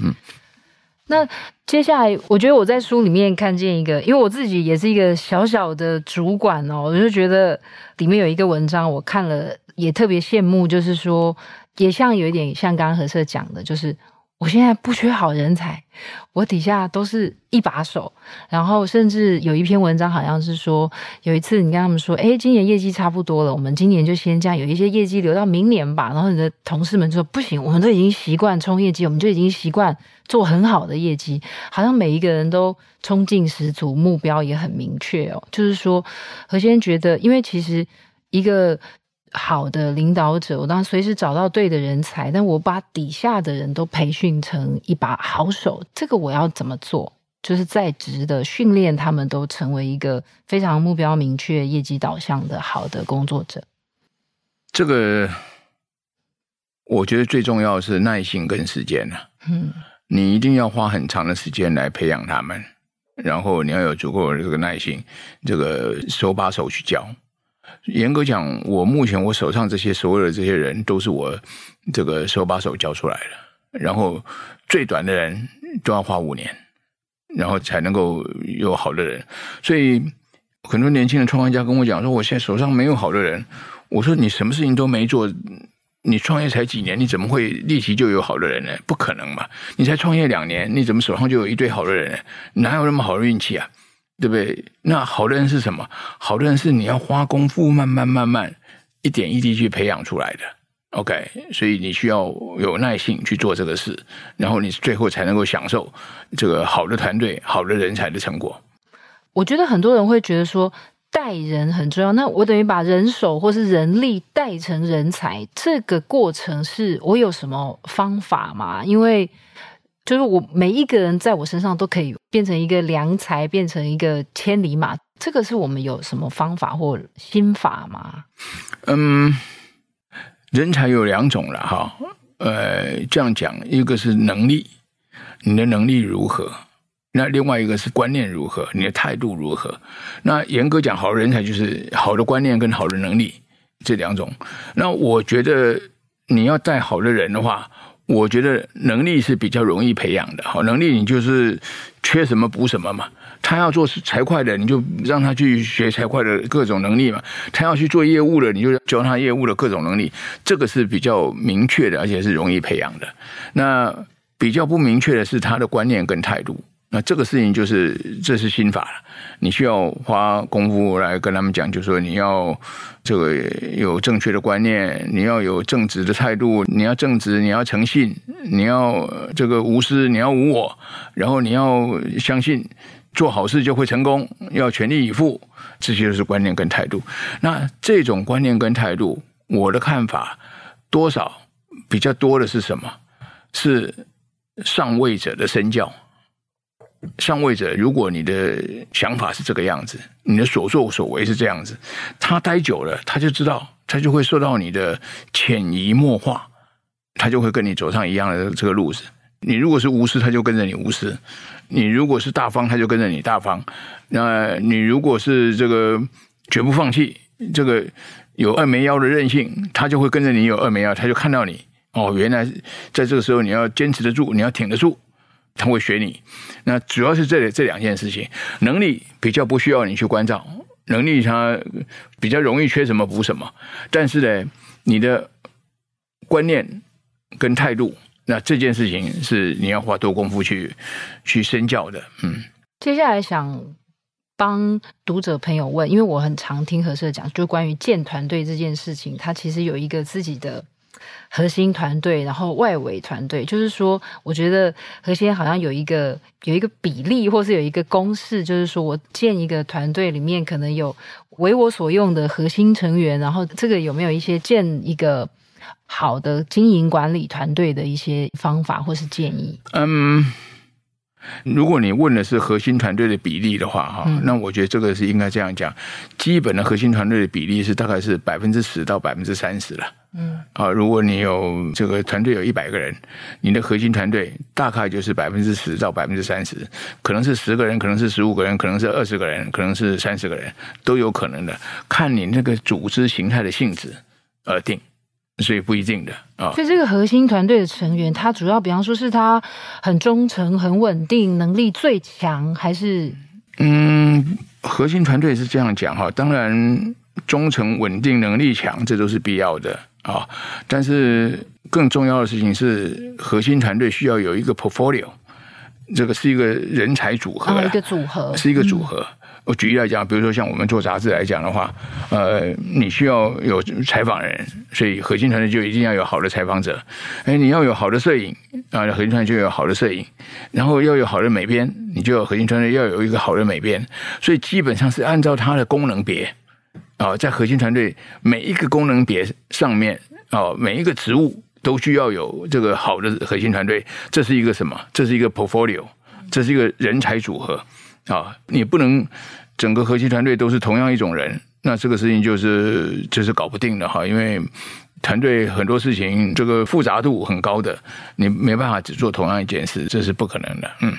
那接下来，我觉得我在书里面看见一个，因为我自己也是一个小小的主管哦，我就觉得里面有一个文章，我看了也特别羡慕，就是说，也像有一点像刚刚何社讲的，就是。我现在不缺好人才，我底下都是一把手。然后甚至有一篇文章，好像是说，有一次你跟他们说，哎，今年业绩差不多了，我们今年就先这样，有一些业绩留到明年吧。然后你的同事们就说，不行，我们都已经习惯冲业绩，我们就已经习惯做很好的业绩，好像每一个人都冲劲十足，目标也很明确哦。就是说，何先觉得，因为其实一个。好的领导者，我当然随时找到对的人才，但我把底下的人都培训成一把好手，这个我要怎么做？就是在职的训练，他们都成为一个非常目标明确、业绩导向的好的工作者。这个我觉得最重要的是耐心跟时间了。嗯，你一定要花很长的时间来培养他们，然后你要有足够的这个耐心，这个手把手去教。严格讲，我目前我手上这些所有的这些人，都是我这个手把手教出来的。然后最短的人都要花五年，然后才能够有好的人。所以很多年轻的创业家跟我讲说，我现在手上没有好的人。我说你什么事情都没做，你创业才几年，你怎么会立即就有好的人呢？不可能嘛！你才创业两年，你怎么手上就有一堆好的人呢？哪有那么好的运气啊？对不对？那好的人是什么？好的人是你要花功夫，慢慢慢慢，一点一滴去培养出来的。OK，所以你需要有耐性去做这个事，然后你最后才能够享受这个好的团队、好的人才的成果。我觉得很多人会觉得说带人很重要，那我等于把人手或是人力带成人才，这个过程是我有什么方法吗？因为就是我每一个人在我身上都可以变成一个良才，变成一个千里马。这个是我们有什么方法或心法吗？嗯，人才有两种了哈。呃，这样讲，一个是能力，你的能力如何？那另外一个是观念如何？你的态度如何？那严格讲，好人才就是好的观念跟好的能力这两种。那我觉得你要带好的人的话。我觉得能力是比较容易培养的，好能力你就是缺什么补什么嘛。他要做财会的，你就让他去学财会的各种能力嘛。他要去做业务的，你就教他业务的各种能力。这个是比较明确的，而且是容易培养的。那比较不明确的是他的观念跟态度。那这个事情就是，这是心法了，你需要花功夫来跟他们讲，就是说你要这个有正确的观念，你要有正直的态度，你要正直，你要诚信，你要这个无私，你要无我，然后你要相信做好事就会成功，要全力以赴，这些都是观念跟态度。那这种观念跟态度，我的看法多少比较多的是什么？是上位者的身教。上位者，如果你的想法是这个样子，你的所作所为是这样子，他待久了，他就知道，他就会受到你的潜移默化，他就会跟你走上一样的这个路子。你如果是无私，他就跟着你无私；你如果是大方，他就跟着你大方。那你如果是这个绝不放弃，这个有二枚腰的韧性，他就会跟着你有二枚腰，他就看到你哦，原来在这个时候你要坚持得住，你要挺得住。他会学你，那主要是这这两件事情，能力比较不需要你去关照，能力他比较容易缺什么补什么，但是呢，你的观念跟态度，那这件事情是你要花多功夫去去深教的。嗯，接下来想帮读者朋友问，因为我很常听何社讲，就关于建团队这件事情，他其实有一个自己的核心团队，然后外围团队，就是说，我觉得核心好像有一个有一个比例，或是有一个公式，就是说我建一个团队里面可能有为我所用的核心成员，然后这个有没有一些建一个好的经营管理团队的一些方法或是建议？嗯。如果你问的是核心团队的比例的话，哈、嗯，那我觉得这个是应该这样讲，基本的核心团队的比例是大概是百分之十到百分之三十了。嗯，啊，如果你有这个团队有一百个人，你的核心团队大概就是百分之十到百分之三十，可能是十个人，可能是十五个人，可能是二十个人，可能是三十个人，都有可能的，看你那个组织形态的性质而定。所以不一定的啊。所以这个核心团队的成员，他主要比方说是他很忠诚、很稳定、能力最强，还是？嗯，核心团队是这样讲哈。当然，忠诚、稳定、能力强，这都是必要的啊。但是更重要的事情是，核心团队需要有一个 portfolio，这个是一个人才组合，一个组合，是一个组合。嗯我举例来讲，比如说像我们做杂志来讲的话，呃，你需要有采访人，所以核心团队就一定要有好的采访者。哎，你要有好的摄影啊，核心团队就有好的摄影，然后要有好的美编，你就有核心团队要有一个好的美编。所以基本上是按照它的功能别啊，在核心团队每一个功能别上面啊，每一个职务都需要有这个好的核心团队。这是一个什么？这是一个 portfolio，这是一个人才组合。啊，你不能整个核心团队都是同样一种人，那这个事情就是就是搞不定的哈。因为团队很多事情这个复杂度很高的，你没办法只做同样一件事，这是不可能的。嗯，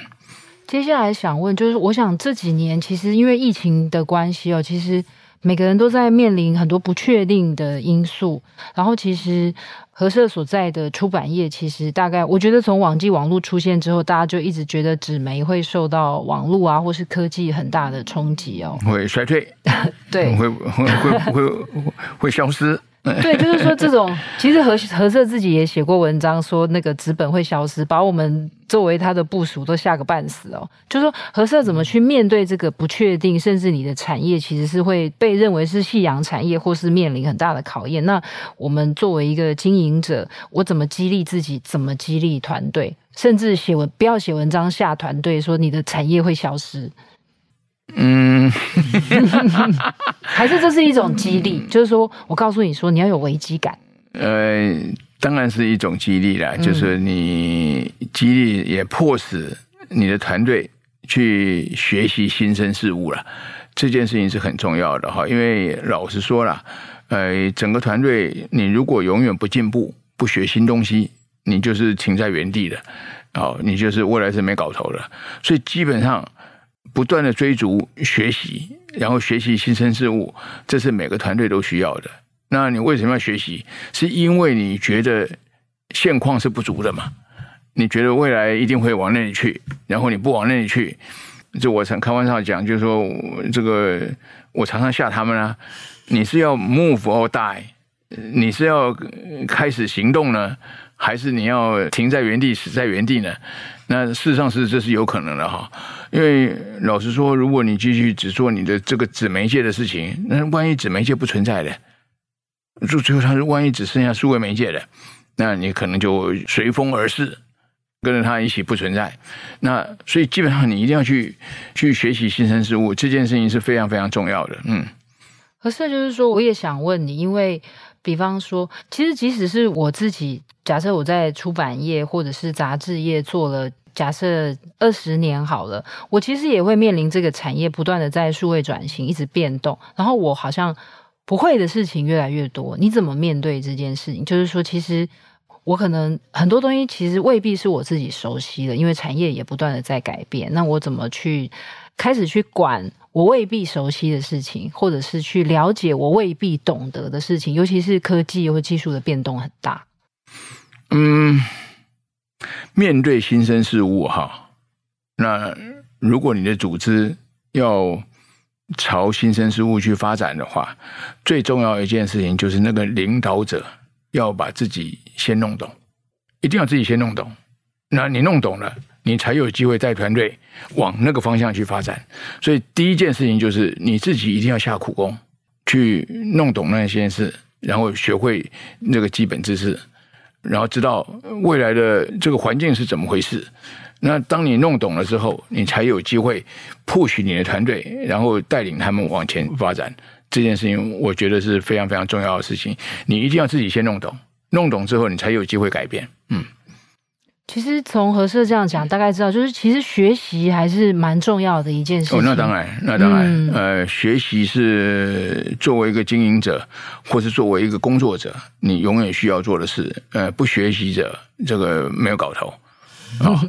接下来想问就是，我想这几年其实因为疫情的关系哦，其实每个人都在面临很多不确定的因素，然后其实。合社所在的出版业，其实大概我觉得从网际网络出现之后，大家就一直觉得纸媒会受到网络啊或是科技很大的冲击哦，会衰退，对，会会会会会消失。对，就是说这种，其实合合社自己也写过文章，说那个纸本会消失，把我们作为他的部署都吓个半死哦。就是说合社怎么去面对这个不确定，甚至你的产业其实是会被认为是夕阳产业，或是面临很大的考验。那我们作为一个经营者，我怎么激励自己？怎么激励团队？甚至写文不要写文章吓团队，说你的产业会消失。嗯，还是这是一种激励，就是说我告诉你说你要有危机感。呃，当然是一种激励啦，嗯、就是你激励也迫使你的团队去学习新生事物了。这件事情是很重要的哈，因为老实说了，呃，整个团队你如果永远不进步、不学新东西，你就是停在原地的，哦，你就是未来是没搞头的。所以基本上。不断的追逐学习，然后学习新生事物，这是每个团队都需要的。那你为什么要学习？是因为你觉得现况是不足的嘛？你觉得未来一定会往那里去，然后你不往那里去，就我常开玩笑讲，就是说这个我常常吓他们啊，你是要 move or die，你是要开始行动呢，还是你要停在原地死在原地呢？那事实上是这是有可能的哈，因为老实说，如果你继续只做你的这个纸媒介的事情，那万一纸媒介不存在的，就最后它是万一只剩下数位媒介的，那你可能就随风而逝，跟着它一起不存在。那所以基本上你一定要去去学习新生事物，这件事情是非常非常重要的。嗯，可是就是说，我也想问你，因为比方说，其实即使是我自己。假设我在出版业或者是杂志业做了，假设二十年好了，我其实也会面临这个产业不断的在数位转型，一直变动，然后我好像不会的事情越来越多。你怎么面对这件事情？就是说，其实我可能很多东西其实未必是我自己熟悉的，因为产业也不断的在改变。那我怎么去开始去管我未必熟悉的事情，或者是去了解我未必懂得的事情？尤其是科技或技术的变动很大。嗯，面对新生事物哈，那如果你的组织要朝新生事物去发展的话，最重要一件事情就是那个领导者要把自己先弄懂，一定要自己先弄懂。那你弄懂了，你才有机会带团队往那个方向去发展。所以第一件事情就是你自己一定要下苦功去弄懂那些事，然后学会那个基本知识，然后知道未来的这个环境是怎么回事。那当你弄懂了之后，你才有机会 push 你的团队，然后带领他们往前发展。这件事情我觉得是非常非常重要的事情。你一定要自己先弄懂，弄懂之后，你才有机会改变。嗯。其实从何社这样讲，大概知道，就是其实学习还是蛮重要的一件事情。哦，那当然，那当然，嗯、呃，学习是作为一个经营者，或是作为一个工作者，你永远需要做的事。呃，不学习者，这个没有搞头。哦、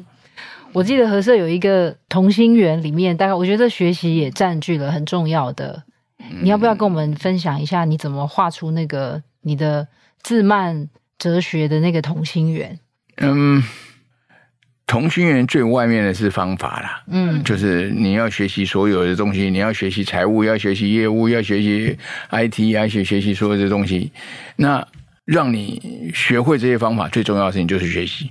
我记得何社有一个同心圆，里面大概我觉得学习也占据了很重要的。你要不要跟我们分享一下，你怎么画出那个你的自慢哲学的那个同心圆？嗯。同心圆最外面的是方法啦，嗯，就是你要学习所有的东西，你要学习财务，要学习业务，要学习 IT，要学学习所有的东西。那让你学会这些方法，最重要的事情就是学习，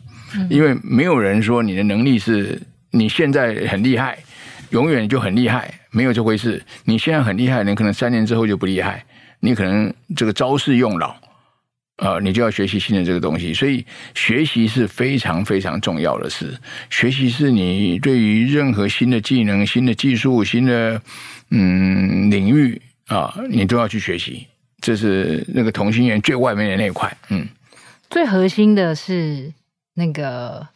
因为没有人说你的能力是你现在很厉害，永远就很厉害，没有这回事。你现在很厉害，你可能三年之后就不厉害，你可能这个招式用老。呃，你就要学习新的这个东西，所以学习是非常非常重要的事。学习是你对于任何新的技能、新的技术、新的嗯领域啊，你都要去学习。这是那个同心圆最外面的那一块，嗯，最核心的是那个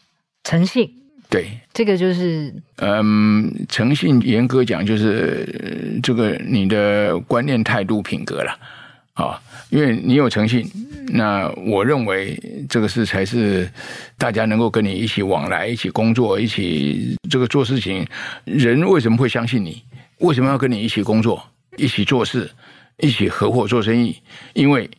诚信。对，这个就是嗯，诚信严格讲就是这个你的观念、态度、品格了。啊，因为你有诚信，那我认为这个事才是大家能够跟你一起往来、一起工作、一起这个做事情。人为什么会相信你？为什么要跟你一起工作、一起做事、一起合伙做生意？因为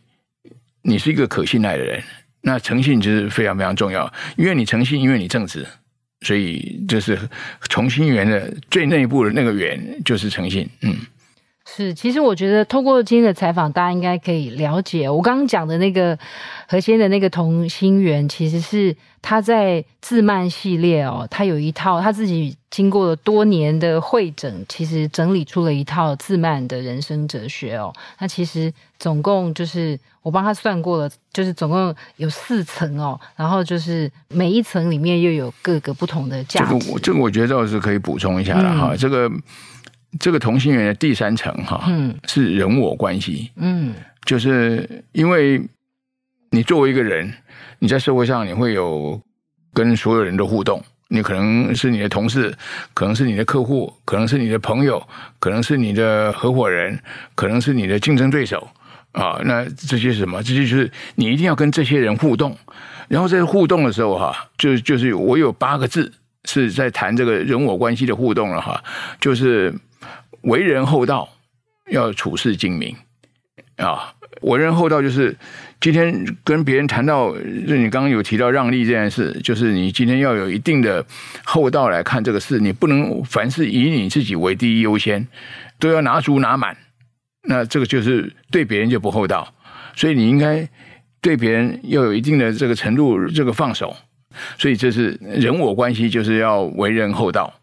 你是一个可信赖的人。那诚信就是非常非常重要。因为你诚信，因为你正直，所以就是同心圆的最内部的那个圆就是诚信。嗯。是，其实我觉得透过今天的采访，大家应该可以了解我刚刚讲的那个何先的那个同心圆，其实是他在自慢系列哦，他有一套他自己经过了多年的会诊，其实整理出了一套自慢的人生哲学哦。那其实总共就是我帮他算过了，就是总共有四层哦，然后就是每一层里面又有各个不同的价值。这个我这个我觉得倒是可以补充一下了哈，嗯、这个。这个同心圆的第三层哈，嗯，是人我关系，嗯，就是因为你作为一个人，你在社会上你会有跟所有人的互动，你可能是你的同事，可能是你的客户，可能是你的朋友，可能是你的合伙人，可能是你的竞争对手啊。那这些是什么？这些就是你一定要跟这些人互动，然后在互动的时候哈，就就是我有八个字是在谈这个人我关系的互动了哈，就是。为人厚道，要处事精明啊！为人厚道就是今天跟别人谈到，就你刚刚有提到让利这件事，就是你今天要有一定的厚道来看这个事，你不能凡事以你自己为第一优先，都要拿足拿满，那这个就是对别人就不厚道。所以你应该对别人要有一定的这个程度，这个放手。所以这是人我关系，就是要为人厚道。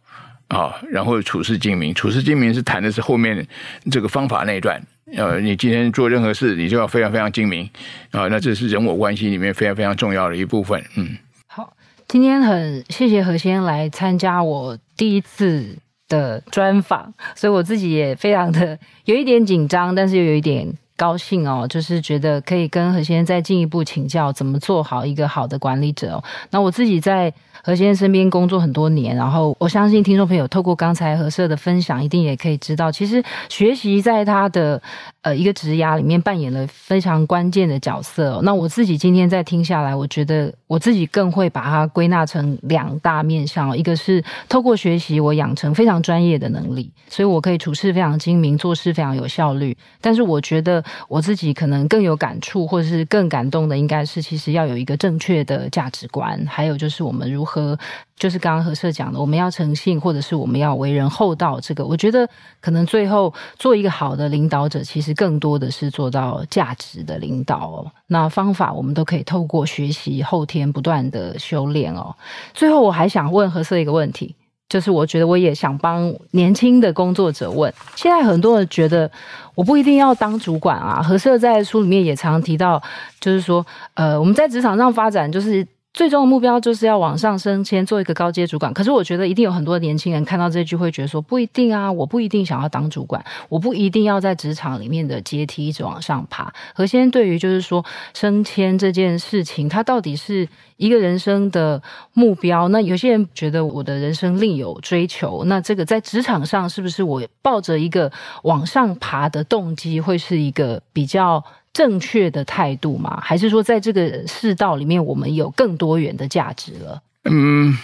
啊，然后处事精明，处事精明是谈的是后面这个方法那一段。呃，你今天做任何事，你就要非常非常精明啊。那这是人我关系里面非常非常重要的一部分。嗯，好，今天很谢谢何先来参加我第一次的专访，所以我自己也非常的有一点紧张，但是又有一点高兴哦，就是觉得可以跟何先生再进一步请教怎么做好一个好的管理者。那我自己在。何先生身边工作很多年，然后我相信听众朋友透过刚才何社的分享，一定也可以知道，其实学习在他的呃一个职涯里面扮演了非常关键的角色。那我自己今天在听下来，我觉得我自己更会把它归纳成两大面向，一个是透过学习我养成非常专业的能力，所以我可以处事非常精明，做事非常有效率。但是我觉得我自己可能更有感触，或者是更感动的，应该是其实要有一个正确的价值观，还有就是我们如何。就是刚刚何社讲的，我们要诚信，或者是我们要为人厚道。这个我觉得可能最后做一个好的领导者，其实更多的是做到价值的领导哦。那方法我们都可以透过学习，后天不断的修炼哦。最后我还想问何社一个问题：就是我觉得我也想帮年轻的工作者问，现在很多人觉得我不一定要当主管啊。何社在书里面也常提到，就是说，呃，我们在职场上发展就是。最终的目标就是要往上升迁，做一个高阶主管。可是我觉得一定有很多年轻人看到这句会觉得说不一定啊，我不一定想要当主管，我不一定要在职场里面的阶梯一直往上爬。何先对于就是说升迁这件事情，它到底是一个人生的目标？那有些人觉得我的人生另有追求，那这个在职场上是不是我抱着一个往上爬的动机，会是一个比较？正确的态度吗？还是说，在这个世道里面，我们有更多元的价值了？嗯，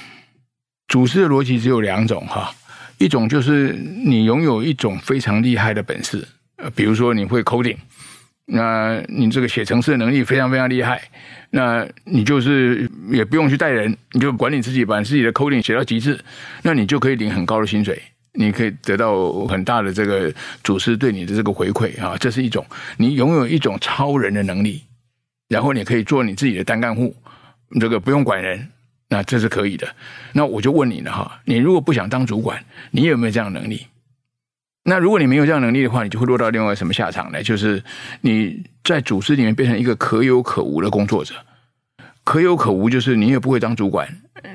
组织的逻辑只有两种哈，一种就是你拥有一种非常厉害的本事，呃，比如说你会 coding，那你这个写程式的能力非常非常厉害，那你就是也不用去带人，你就管理自己，把自己的 coding 写到极致，那你就可以领很高的薪水。你可以得到很大的这个组织对你的这个回馈啊，这是一种你拥有一种超人的能力，然后你可以做你自己的单干户，这个不用管人，那这是可以的。那我就问你了哈，你如果不想当主管，你有没有这样的能力？那如果你没有这样能力的话，你就会落到另外什么下场呢？就是你在组织里面变成一个可有可无的工作者。可有可无，就是你也不会当主管，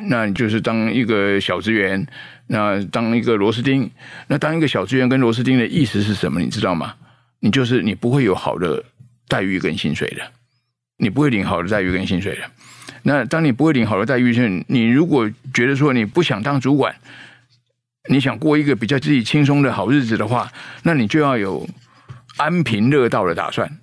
那你就是当一个小职员，那当一个螺丝钉，那当一个小职员跟螺丝钉的意思是什么？你知道吗？你就是你不会有好的待遇跟薪水的，你不会领好的待遇跟薪水的。那当你不会领好的待遇，是，你如果觉得说你不想当主管，你想过一个比较自己轻松的好日子的话，那你就要有安贫乐道的打算。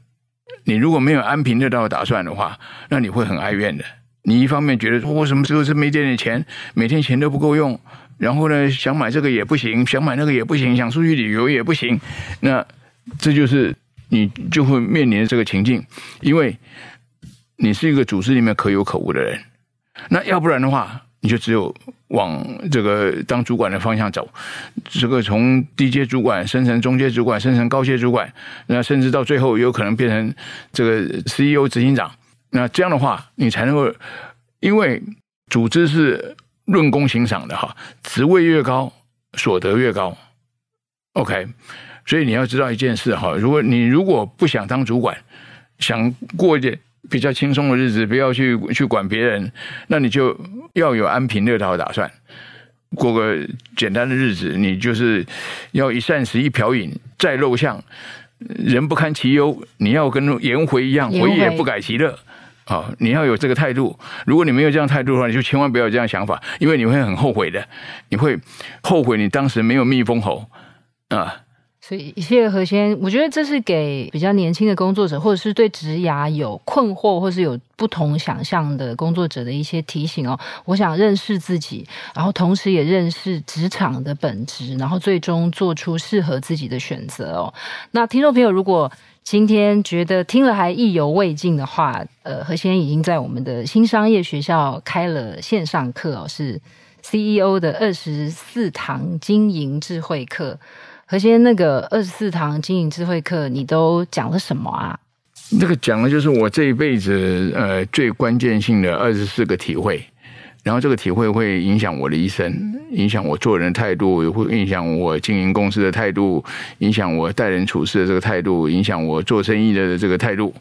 你如果没有安贫乐道的打算的话，那你会很哀怨的。你一方面觉得我什么时候是没点点钱，每天钱都不够用，然后呢，想买这个也不行，想买那个也不行，想出去旅游也不行。那这就是你就会面临这个情境，因为你是一个组织里面可有可无的人。那要不然的话。你就只有往这个当主管的方向走，这个从低阶主管升成中阶主管，升成高阶主管，那甚至到最后有可能变成这个 CEO 执行长。那这样的话，你才能够，因为组织是论功行赏的哈，职位越高，所得越高。OK，所以你要知道一件事哈，如果你如果不想当主管，想过一点。比较轻松的日子，不要去去管别人，那你就要有安贫乐道的打算，过个简单的日子。你就是要一膳食一瓢饮，在陋巷，人不堪其忧。你要跟颜回一样，回也不改其乐。啊、哦，你要有这个态度。如果你没有这样态度的话，你就千万不要有这样想法，因为你会很后悔的。你会后悔你当时没有蜜蜂喉啊。所以，谢谢何先，我觉得这是给比较年轻的工作者，或者是对职涯有困惑，或是有不同想象的工作者的一些提醒哦。我想认识自己，然后同时也认识职场的本质，然后最终做出适合自己的选择哦。那听众朋友，如果今天觉得听了还意犹未尽的话，呃，何先已经在我们的新商业学校开了线上课哦，是 CEO 的二十四堂经营智慧课。何先，那个二十四堂经营智慧课，你都讲了什么啊？这个讲的就是我这一辈子呃最关键性的二十四个体会，然后这个体会会影响我的一生，影响我做人的态度，也会影响我经营公司的态度，影响我待人处事的这个态度，影响我做生意的这个态度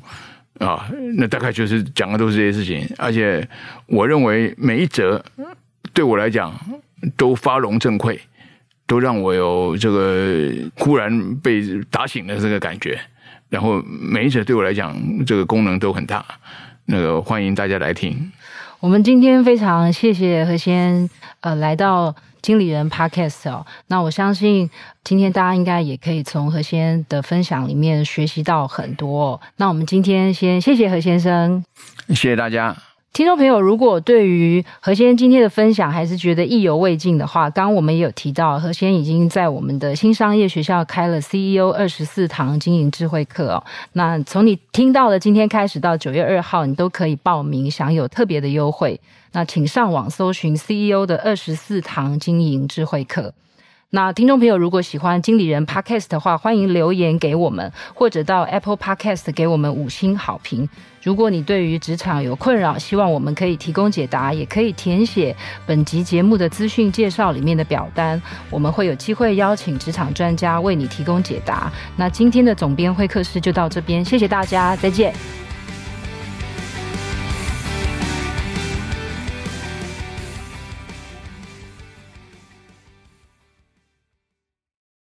啊。那大概就是讲的都是这些事情，而且我认为每一则对我来讲都发荣振馈。都让我有这个忽然被打醒的这个感觉，然后每一则对我来讲，这个功能都很大。那个欢迎大家来听。我们今天非常谢谢何先呃来到经理人 Podcast 哦。那我相信今天大家应该也可以从何先的分享里面学习到很多。那我们今天先谢谢何先生，谢谢大家。听众朋友，如果对于何先今天的分享还是觉得意犹未尽的话，刚刚我们也有提到，何先已经在我们的新商业学校开了 CEO 二十四堂经营智慧课哦。那从你听到的今天开始到九月二号，你都可以报名享有特别的优惠。那请上网搜寻 CEO 的二十四堂经营智慧课。那听众朋友如果喜欢经理人 Podcast 的话，欢迎留言给我们，或者到 Apple Podcast 给我们五星好评。如果你对于职场有困扰，希望我们可以提供解答，也可以填写本集节目的资讯介绍里面的表单，我们会有机会邀请职场专家为你提供解答。那今天的总编会客室就到这边，谢谢大家，再见。